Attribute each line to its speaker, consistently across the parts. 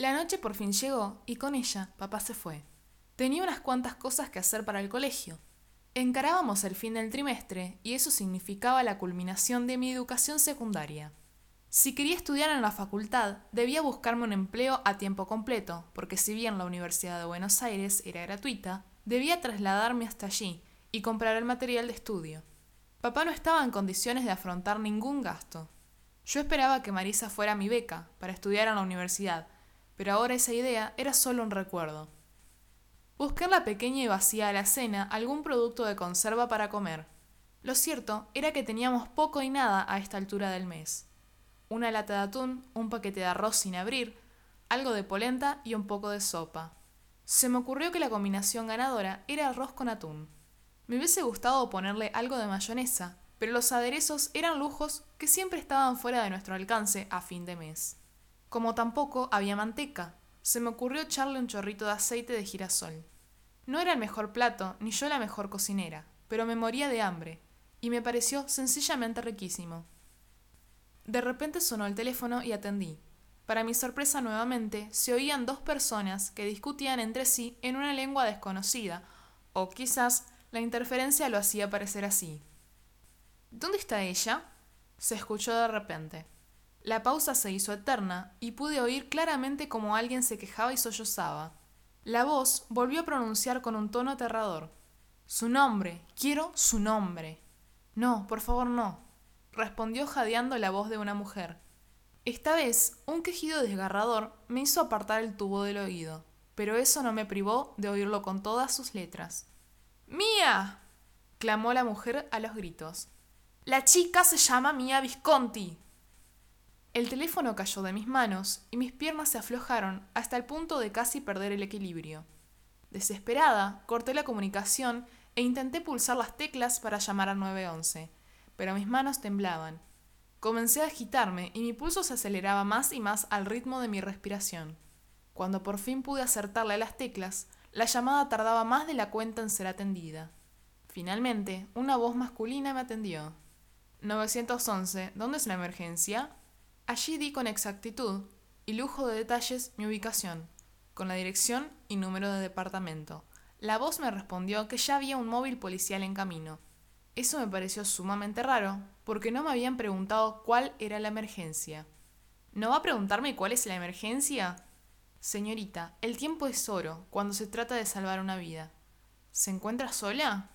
Speaker 1: La noche por fin llegó y con ella papá se fue. Tenía unas cuantas cosas que hacer para el colegio. Encarábamos el fin del trimestre y eso significaba la culminación de mi educación secundaria. Si quería estudiar en la facultad, debía buscarme un empleo a tiempo completo, porque si bien la Universidad de Buenos Aires era gratuita, debía trasladarme hasta allí y comprar el material de estudio. Papá no estaba en condiciones de afrontar ningún gasto. Yo esperaba que Marisa fuera mi beca para estudiar en la universidad, pero ahora esa idea era solo un recuerdo. Busqué en la pequeña y vacía alacena algún producto de conserva para comer. Lo cierto era que teníamos poco y nada a esta altura del mes. Una lata de atún, un paquete de arroz sin abrir, algo de polenta y un poco de sopa. Se me ocurrió que la combinación ganadora era arroz con atún. Me hubiese gustado ponerle algo de mayonesa, pero los aderezos eran lujos que siempre estaban fuera de nuestro alcance a fin de mes. Como tampoco había manteca, se me ocurrió echarle un chorrito de aceite de girasol. No era el mejor plato, ni yo la mejor cocinera, pero me moría de hambre, y me pareció sencillamente riquísimo. De repente sonó el teléfono y atendí. Para mi sorpresa nuevamente, se oían dos personas que discutían entre sí en una lengua desconocida, o quizás la interferencia lo hacía parecer así. ¿Dónde está ella? se escuchó de repente. La pausa se hizo eterna y pude oír claramente como alguien se quejaba y sollozaba. La voz volvió a pronunciar con un tono aterrador. Su nombre, quiero su nombre. No, por favor, no, respondió jadeando la voz de una mujer. Esta vez, un quejido desgarrador me hizo apartar el tubo del oído, pero eso no me privó de oírlo con todas sus letras. ¡Mía! clamó la mujer a los gritos. La chica se llama Mía Visconti. El teléfono cayó de mis manos y mis piernas se aflojaron hasta el punto de casi perder el equilibrio. Desesperada, corté la comunicación e intenté pulsar las teclas para llamar al 911, pero mis manos temblaban. Comencé a agitarme y mi pulso se aceleraba más y más al ritmo de mi respiración. Cuando por fin pude acertarle a las teclas, la llamada tardaba más de la cuenta en ser atendida. Finalmente, una voz masculina me atendió. 911, ¿dónde es la emergencia? Allí di con exactitud y lujo de detalles mi ubicación, con la dirección y número de departamento. La voz me respondió que ya había un móvil policial en camino. Eso me pareció sumamente raro, porque no me habían preguntado cuál era la emergencia. ¿No va a preguntarme cuál es la emergencia? Señorita, el tiempo es oro cuando se trata de salvar una vida. ¿Se encuentra sola?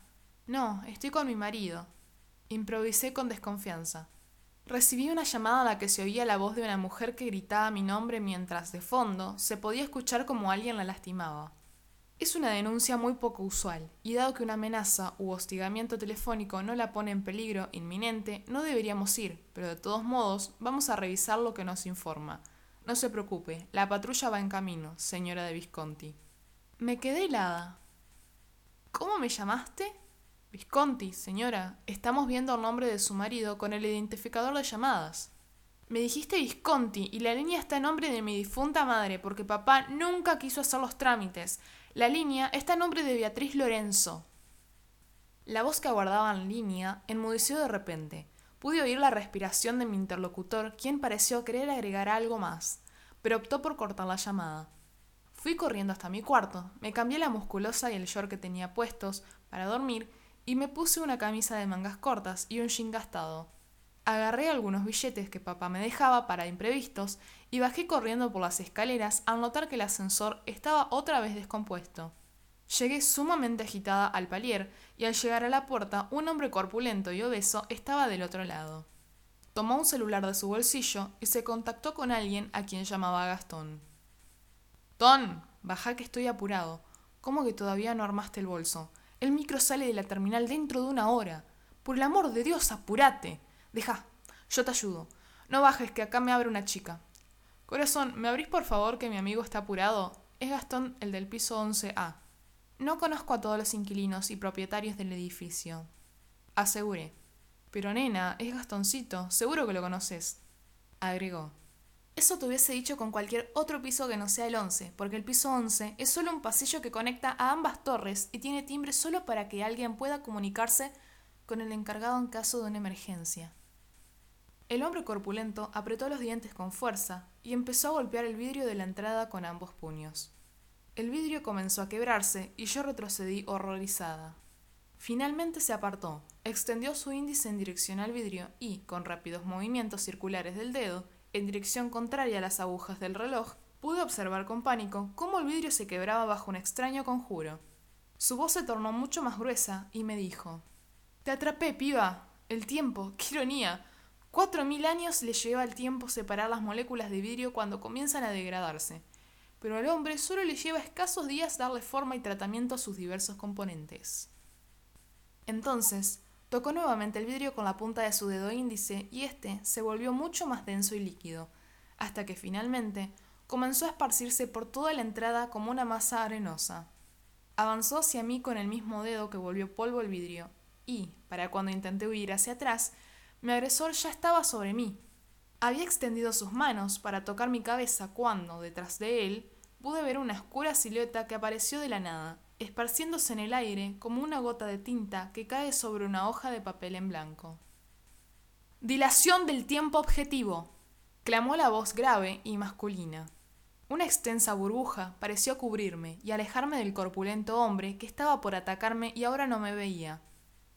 Speaker 1: No, estoy con mi marido. Improvisé con desconfianza. Recibí una llamada a la que se oía la voz de una mujer que gritaba mi nombre mientras, de fondo, se podía escuchar como alguien la lastimaba. Es una denuncia muy poco usual, y dado que una amenaza u hostigamiento telefónico no la pone en peligro inminente, no deberíamos ir, pero de todos modos vamos a revisar lo que nos informa. No se preocupe, la patrulla va en camino, señora de Visconti. Me quedé helada. ¿Cómo me llamaste? Visconti, señora, estamos viendo el nombre de su marido con el identificador de llamadas. Me dijiste Visconti y la línea está en nombre de mi difunta madre porque papá nunca quiso hacer los trámites. La línea está en nombre de Beatriz Lorenzo. La voz que aguardaba en línea enmudeció de repente. Pude oír la respiración de mi interlocutor, quien pareció querer agregar algo más, pero optó por cortar la llamada. Fui corriendo hasta mi cuarto, me cambié la musculosa y el short que tenía puestos para dormir y me puse una camisa de mangas cortas y un jean gastado. Agarré algunos billetes que papá me dejaba para imprevistos y bajé corriendo por las escaleras al notar que el ascensor estaba otra vez descompuesto. Llegué sumamente agitada al palier y al llegar a la puerta un hombre corpulento y obeso estaba del otro lado. Tomó un celular de su bolsillo y se contactó con alguien a quien llamaba Gastón. Ton, baja que estoy apurado. ¿Cómo que todavía no armaste el bolso? El micro sale de la terminal dentro de una hora. Por el amor de Dios, apúrate. Deja, yo te ayudo. No bajes, que acá me abre una chica. Corazón, ¿me abrís por favor que mi amigo está apurado? Es Gastón, el del piso 11A. No conozco a todos los inquilinos y propietarios del edificio. Aseguré. Pero nena, es Gastoncito, seguro que lo conoces. Agregó. Eso te hubiese dicho con cualquier otro piso que no sea el 11, porque el piso 11 es solo un pasillo que conecta a ambas torres y tiene timbre solo para que alguien pueda comunicarse con el encargado en caso de una emergencia. El hombre corpulento apretó los dientes con fuerza y empezó a golpear el vidrio de la entrada con ambos puños. El vidrio comenzó a quebrarse y yo retrocedí horrorizada. Finalmente se apartó, extendió su índice en dirección al vidrio y, con rápidos movimientos circulares del dedo, en dirección contraria a las agujas del reloj, pude observar con pánico cómo el vidrio se quebraba bajo un extraño conjuro. Su voz se tornó mucho más gruesa y me dijo Te atrapé, piba. El tiempo. ¡Qué ironía! Cuatro mil años le lleva al tiempo separar las moléculas de vidrio cuando comienzan a degradarse, pero al hombre solo le lleva escasos días darle forma y tratamiento a sus diversos componentes. Entonces, tocó nuevamente el vidrio con la punta de su dedo índice y éste se volvió mucho más denso y líquido, hasta que finalmente comenzó a esparcirse por toda la entrada como una masa arenosa. Avanzó hacia mí con el mismo dedo que volvió polvo el vidrio, y, para cuando intenté huir hacia atrás, mi agresor ya estaba sobre mí. Había extendido sus manos para tocar mi cabeza cuando, detrás de él, pude ver una oscura silueta que apareció de la nada esparciéndose en el aire como una gota de tinta que cae sobre una hoja de papel en blanco. Dilación del tiempo objetivo, clamó la voz grave y masculina. Una extensa burbuja pareció cubrirme y alejarme del corpulento hombre que estaba por atacarme y ahora no me veía.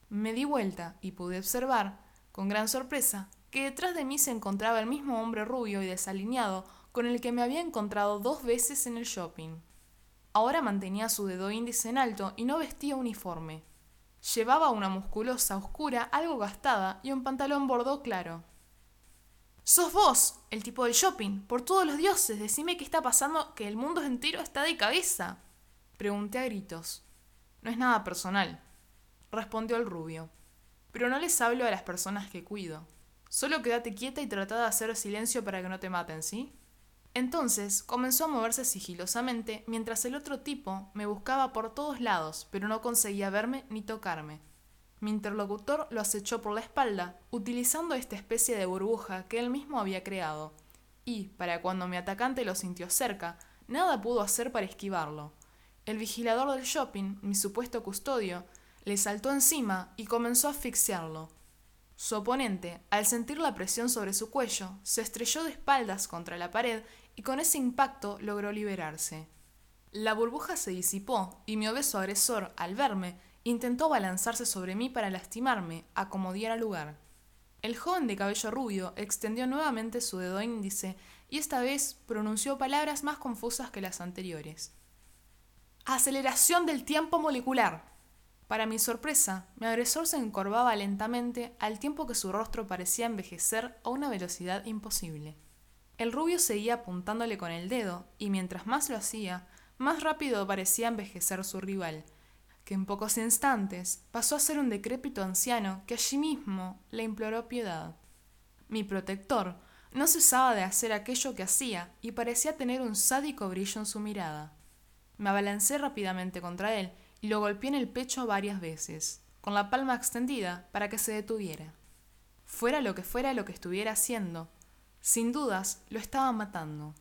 Speaker 1: Me di vuelta y pude observar, con gran sorpresa, que detrás de mí se encontraba el mismo hombre rubio y desalineado con el que me había encontrado dos veces en el shopping. Ahora mantenía su dedo índice en alto y no vestía uniforme. Llevaba una musculosa oscura algo gastada y un pantalón bordó claro. ¡Sos vos, el tipo del shopping! Por todos los dioses, decime qué está pasando, que el mundo entero está de cabeza. Pregunté a gritos. No es nada personal, respondió el rubio. Pero no les hablo a las personas que cuido. Solo quédate quieta y trata de hacer silencio para que no te maten, ¿sí? Entonces comenzó a moverse sigilosamente mientras el otro tipo me buscaba por todos lados, pero no conseguía verme ni tocarme. Mi interlocutor lo acechó por la espalda, utilizando esta especie de burbuja que él mismo había creado, y, para cuando mi atacante lo sintió cerca, nada pudo hacer para esquivarlo. El vigilador del shopping, mi supuesto custodio, le saltó encima y comenzó a asfixiarlo. Su oponente, al sentir la presión sobre su cuello, se estrelló de espaldas contra la pared y con ese impacto logró liberarse. La burbuja se disipó y mi obeso agresor, al verme, intentó balanzarse sobre mí para lastimarme, a como lugar. El joven de cabello rubio extendió nuevamente su dedo índice y esta vez pronunció palabras más confusas que las anteriores. Aceleración del tiempo molecular. Para mi sorpresa, mi agresor se encorvaba lentamente al tiempo que su rostro parecía envejecer a una velocidad imposible. El rubio seguía apuntándole con el dedo, y mientras más lo hacía, más rápido parecía envejecer su rival, que en pocos instantes pasó a ser un decrépito anciano que allí mismo le imploró piedad. Mi protector no cesaba de hacer aquello que hacía y parecía tener un sádico brillo en su mirada. Me abalancé rápidamente contra él y lo golpeé en el pecho varias veces, con la palma extendida para que se detuviera. Fuera lo que fuera lo que estuviera haciendo, sin dudas, lo estaba matando.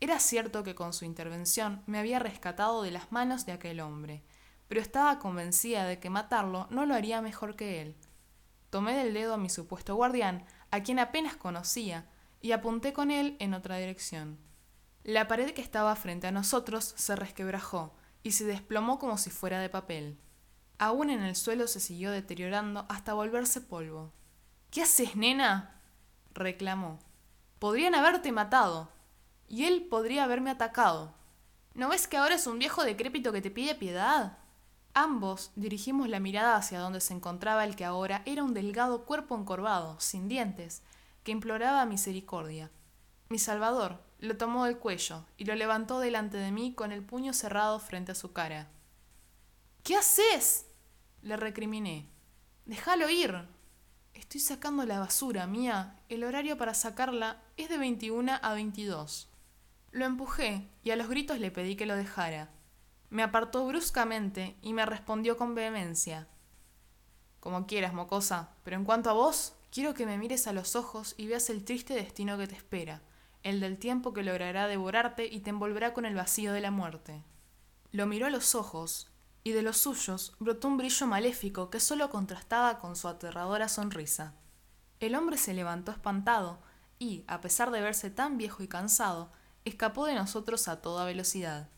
Speaker 1: Era cierto que con su intervención me había rescatado de las manos de aquel hombre, pero estaba convencida de que matarlo no lo haría mejor que él. Tomé del dedo a mi supuesto guardián, a quien apenas conocía, y apunté con él en otra dirección. La pared que estaba frente a nosotros se resquebrajó y se desplomó como si fuera de papel. Aún en el suelo se siguió deteriorando hasta volverse polvo. ¿Qué haces, nena? reclamó. Podrían haberte matado. Y él podría haberme atacado. ¿No ves que ahora es un viejo decrépito que te pide piedad? Ambos dirigimos la mirada hacia donde se encontraba el que ahora era un delgado cuerpo encorvado, sin dientes, que imploraba misericordia. Mi salvador lo tomó del cuello y lo levantó delante de mí con el puño cerrado frente a su cara. ¿Qué haces? le recriminé. Déjalo ir. Estoy sacando la basura, mía. El horario para sacarla es de 21 a 22. Lo empujé y a los gritos le pedí que lo dejara. Me apartó bruscamente y me respondió con vehemencia. Como quieras, mocosa, pero en cuanto a vos, quiero que me mires a los ojos y veas el triste destino que te espera, el del tiempo que logrará devorarte y te envolverá con el vacío de la muerte. Lo miró a los ojos y de los suyos brotó un brillo maléfico que solo contrastaba con su aterradora sonrisa. El hombre se levantó espantado y, a pesar de verse tan viejo y cansado, escapó de nosotros a toda velocidad.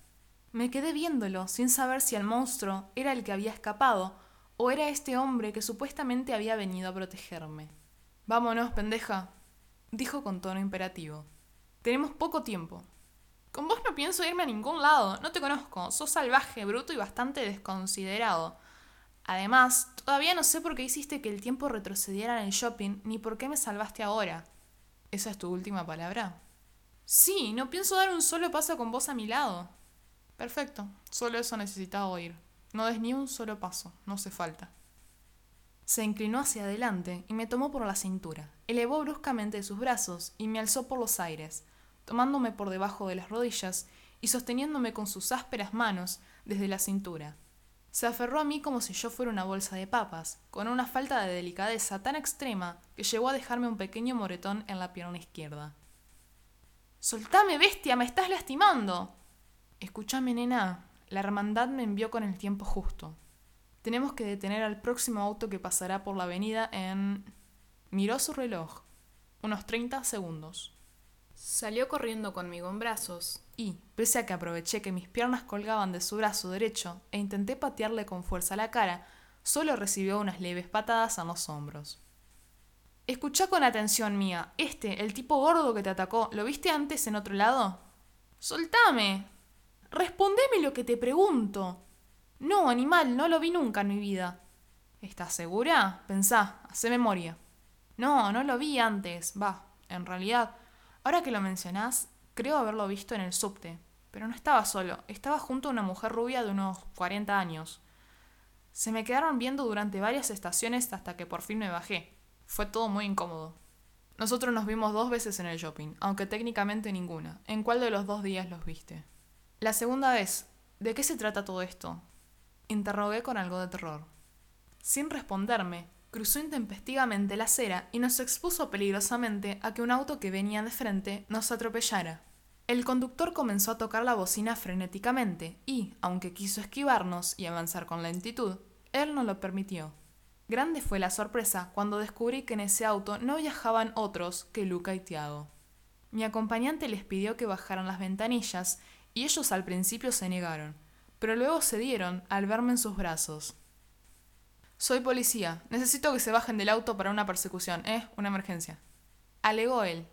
Speaker 1: Me quedé viéndolo sin saber si el monstruo era el que había escapado o era este hombre que supuestamente había venido a protegerme. Vámonos, pendeja, dijo con tono imperativo. Tenemos poco tiempo. Con vos no pienso irme a ningún lado, no te conozco, sos salvaje, bruto y bastante desconsiderado. Además, todavía no sé por qué hiciste que el tiempo retrocediera en el shopping, ni por qué me salvaste ahora. ¿Esa es tu última palabra? Sí, no pienso dar un solo paso con vos a mi lado. Perfecto, solo eso necesitaba oír. No des ni un solo paso, no hace falta. Se inclinó hacia adelante y me tomó por la cintura, elevó bruscamente sus brazos y me alzó por los aires, tomándome por debajo de las rodillas y sosteniéndome con sus ásperas manos desde la cintura. Se aferró a mí como si yo fuera una bolsa de papas, con una falta de delicadeza tan extrema que llegó a dejarme un pequeño moretón en la pierna izquierda. Soltame, bestia, me estás lastimando. Escúchame, nena, la hermandad me envió con el tiempo justo. Tenemos que detener al próximo auto que pasará por la avenida en... Miró su reloj. Unos 30 segundos. Salió corriendo conmigo en brazos y, pese a que aproveché que mis piernas colgaban de su brazo derecho e intenté patearle con fuerza la cara, solo recibió unas leves patadas en los hombros. Escucha con atención mía. Este, el tipo gordo que te atacó, ¿lo viste antes en otro lado? Soltame. Respondeme lo que te pregunto. No, animal, no lo vi nunca en mi vida. ¿Estás segura? Pensá, hace memoria. No, no lo vi antes. Va, en realidad, ahora que lo mencionás, creo haberlo visto en el subte. Pero no estaba solo, estaba junto a una mujer rubia de unos 40 años. Se me quedaron viendo durante varias estaciones hasta que por fin me bajé. Fue todo muy incómodo. Nosotros nos vimos dos veces en el shopping, aunque técnicamente ninguna. ¿En cuál de los dos días los viste? La segunda vez. ¿De qué se trata todo esto? Interrogué con algo de terror. Sin responderme, cruzó intempestivamente la acera y nos expuso peligrosamente a que un auto que venía de frente nos atropellara. El conductor comenzó a tocar la bocina frenéticamente y, aunque quiso esquivarnos y avanzar con lentitud, él no lo permitió. Grande fue la sorpresa cuando descubrí que en ese auto no viajaban otros que Luca y Tiago. Mi acompañante les pidió que bajaran las ventanillas y ellos al principio se negaron, pero luego cedieron al verme en sus brazos. Soy policía. Necesito que se bajen del auto para una persecución, ¿eh? Una emergencia. Alegó él.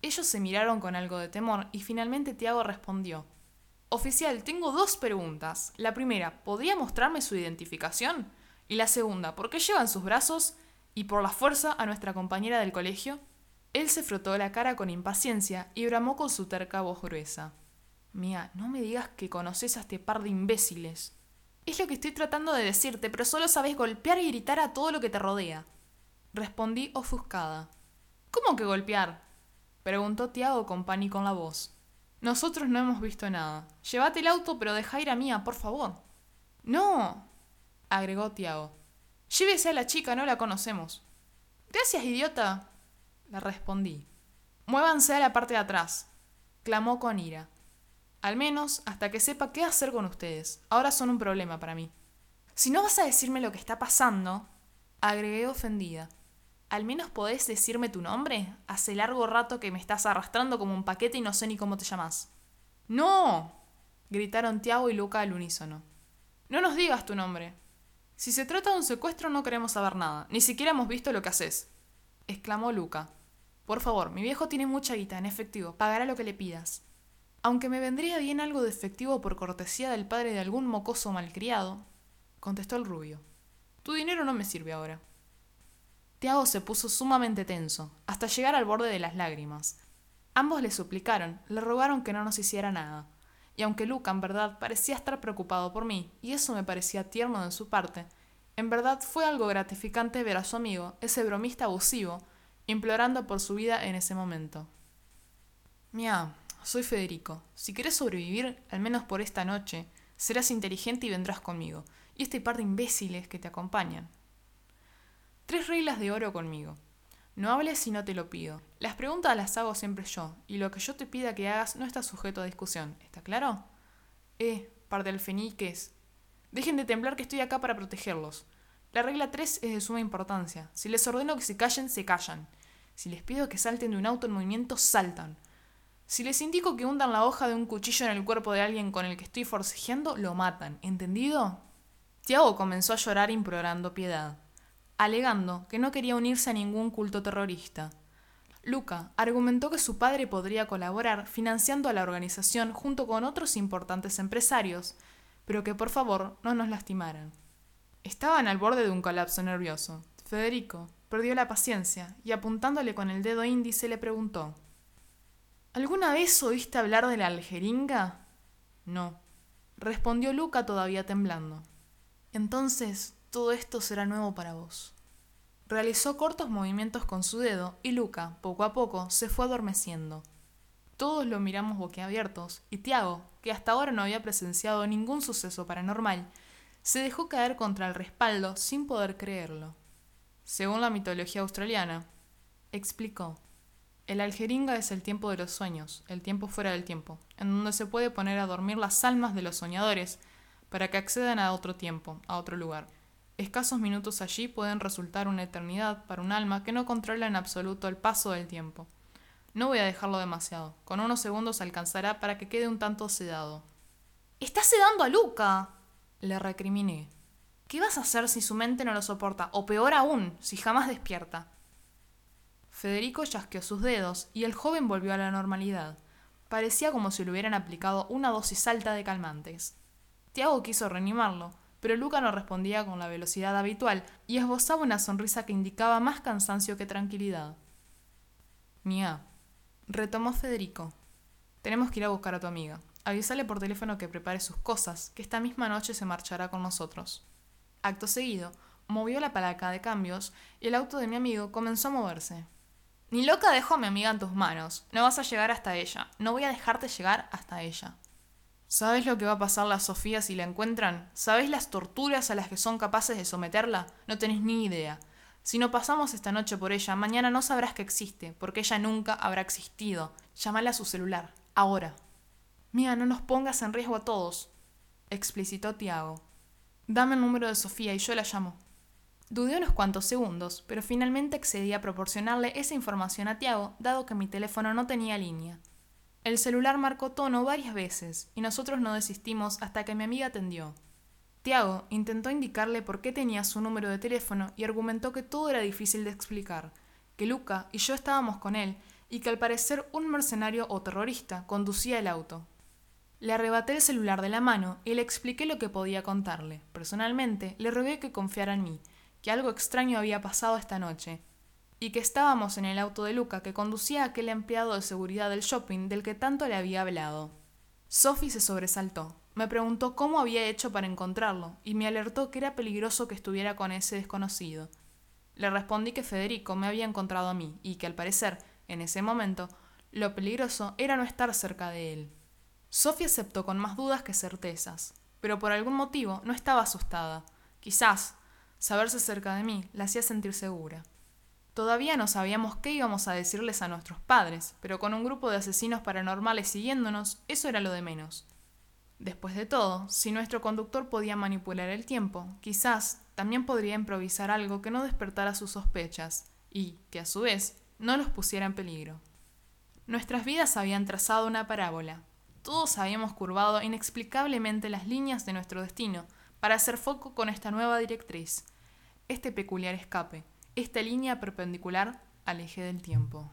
Speaker 1: Ellos se miraron con algo de temor y finalmente Tiago respondió. Oficial, tengo dos preguntas. La primera, ¿podría mostrarme su identificación? Y la segunda, ¿por qué lleva en sus brazos y por la fuerza a nuestra compañera del colegio? Él se frotó la cara con impaciencia y bramó con su terca voz gruesa. Mía, no me digas que conoces a este par de imbéciles. Es lo que estoy tratando de decirte, pero solo sabes golpear y gritar a todo lo que te rodea. Respondí ofuscada. ¿Cómo que golpear? Preguntó Tiago con pánico en la voz. Nosotros no hemos visto nada. Llévate el auto, pero deja ir a Mía, por favor. No, agregó Tiago. Llévese a la chica, no la conocemos. Gracias, idiota, le respondí. Muévanse a la parte de atrás, clamó con ira. Al menos hasta que sepa qué hacer con ustedes. Ahora son un problema para mí. Si no vas a decirme lo que está pasando, agregué ofendida. ¿Al menos podés decirme tu nombre? Hace largo rato que me estás arrastrando como un paquete y no sé ni cómo te llamas. ¡No! gritaron Tiago y Luca al unísono. No nos digas tu nombre. Si se trata de un secuestro no queremos saber nada, ni siquiera hemos visto lo que haces. exclamó Luca. Por favor, mi viejo tiene mucha guita en efectivo, pagará lo que le pidas. Aunque me vendría bien algo de efectivo por cortesía del padre de algún mocoso malcriado, contestó el rubio. Tu dinero no me sirve ahora. Tiago se puso sumamente tenso, hasta llegar al borde de las lágrimas. Ambos le suplicaron, le rogaron que no nos hiciera nada, y aunque Luca en verdad parecía estar preocupado por mí, y eso me parecía tierno de su parte, en verdad fue algo gratificante ver a su amigo, ese bromista abusivo, implorando por su vida en ese momento. Mia, soy Federico. Si quieres sobrevivir, al menos por esta noche, serás inteligente y vendrás conmigo, y este par de imbéciles que te acompañan. Tres reglas de oro conmigo. No hables si no te lo pido. Las preguntas las hago siempre yo, y lo que yo te pida que hagas no está sujeto a discusión. ¿Está claro? Eh, par de alfeniques. Dejen de temblar que estoy acá para protegerlos. La regla 3 es de suma importancia. Si les ordeno que se callen, se callan. Si les pido que salten de un auto en movimiento, saltan. Si les indico que hundan la hoja de un cuchillo en el cuerpo de alguien con el que estoy forcejeando, lo matan. ¿Entendido? Tiago comenzó a llorar implorando piedad, alegando que no quería unirse a ningún culto terrorista. Luca argumentó que su padre podría colaborar financiando a la organización junto con otros importantes empresarios, pero que por favor no nos lastimaran. Estaban al borde de un colapso nervioso. Federico perdió la paciencia y apuntándole con el dedo índice le preguntó ¿Alguna vez oíste hablar de la aljeringa? No, respondió Luca todavía temblando. Entonces todo esto será nuevo para vos. Realizó cortos movimientos con su dedo y Luca, poco a poco, se fue adormeciendo. Todos lo miramos boquiabiertos y Tiago, que hasta ahora no había presenciado ningún suceso paranormal, se dejó caer contra el respaldo sin poder creerlo. Según la mitología australiana, explicó, el aljeringa es el tiempo de los sueños, el tiempo fuera del tiempo, en donde se puede poner a dormir las almas de los soñadores para que accedan a otro tiempo, a otro lugar. Escasos minutos allí pueden resultar una eternidad para un alma que no controla en absoluto el paso del tiempo. No voy a dejarlo demasiado. Con unos segundos alcanzará para que quede un tanto sedado. ¡Estás sedando a Luca! Le recriminé. ¿Qué vas a hacer si su mente no lo soporta? O peor aún, si jamás despierta. Federico chasqueó sus dedos y el joven volvió a la normalidad. Parecía como si le hubieran aplicado una dosis alta de calmantes. Tiago quiso reanimarlo, pero Luca no respondía con la velocidad habitual y esbozaba una sonrisa que indicaba más cansancio que tranquilidad. Mía, retomó Federico. Tenemos que ir a buscar a tu amiga. Avísale por teléfono que prepare sus cosas, que esta misma noche se marchará con nosotros. Acto seguido, movió la palanca de cambios y el auto de mi amigo comenzó a moverse. Ni loca dejo a mi amiga en tus manos. No vas a llegar hasta ella. No voy a dejarte llegar hasta ella. ¿Sabes lo que va a pasarle a Sofía si la encuentran? ¿Sabes las torturas a las que son capaces de someterla? No tenés ni idea. Si no pasamos esta noche por ella, mañana no sabrás que existe, porque ella nunca habrá existido. Llámala a su celular, ahora. Mía, no nos pongas en riesgo a todos, explicitó Tiago. Dame el número de Sofía y yo la llamo. Dudé unos cuantos segundos, pero finalmente accedí a proporcionarle esa información a Tiago, dado que mi teléfono no tenía línea. El celular marcó tono varias veces y nosotros no desistimos hasta que mi amiga atendió. Tiago intentó indicarle por qué tenía su número de teléfono y argumentó que todo era difícil de explicar, que Luca y yo estábamos con él y que al parecer un mercenario o terrorista conducía el auto. Le arrebaté el celular de la mano y le expliqué lo que podía contarle. Personalmente, le rogué que confiara en mí, algo extraño había pasado esta noche, y que estábamos en el auto de Luca que conducía a aquel empleado de seguridad del shopping del que tanto le había hablado. Sophie se sobresaltó. Me preguntó cómo había hecho para encontrarlo y me alertó que era peligroso que estuviera con ese desconocido. Le respondí que Federico me había encontrado a mí y que al parecer, en ese momento, lo peligroso era no estar cerca de él. Sophie aceptó con más dudas que certezas, pero por algún motivo no estaba asustada. Quizás, saberse cerca de mí la hacía sentir segura. Todavía no sabíamos qué íbamos a decirles a nuestros padres, pero con un grupo de asesinos paranormales siguiéndonos, eso era lo de menos. Después de todo, si nuestro conductor podía manipular el tiempo, quizás también podría improvisar algo que no despertara sus sospechas y que a su vez no los pusiera en peligro. Nuestras vidas habían trazado una parábola. Todos habíamos curvado inexplicablemente las líneas de nuestro destino para hacer foco con esta nueva directriz, este peculiar escape esta línea perpendicular al eje del tiempo.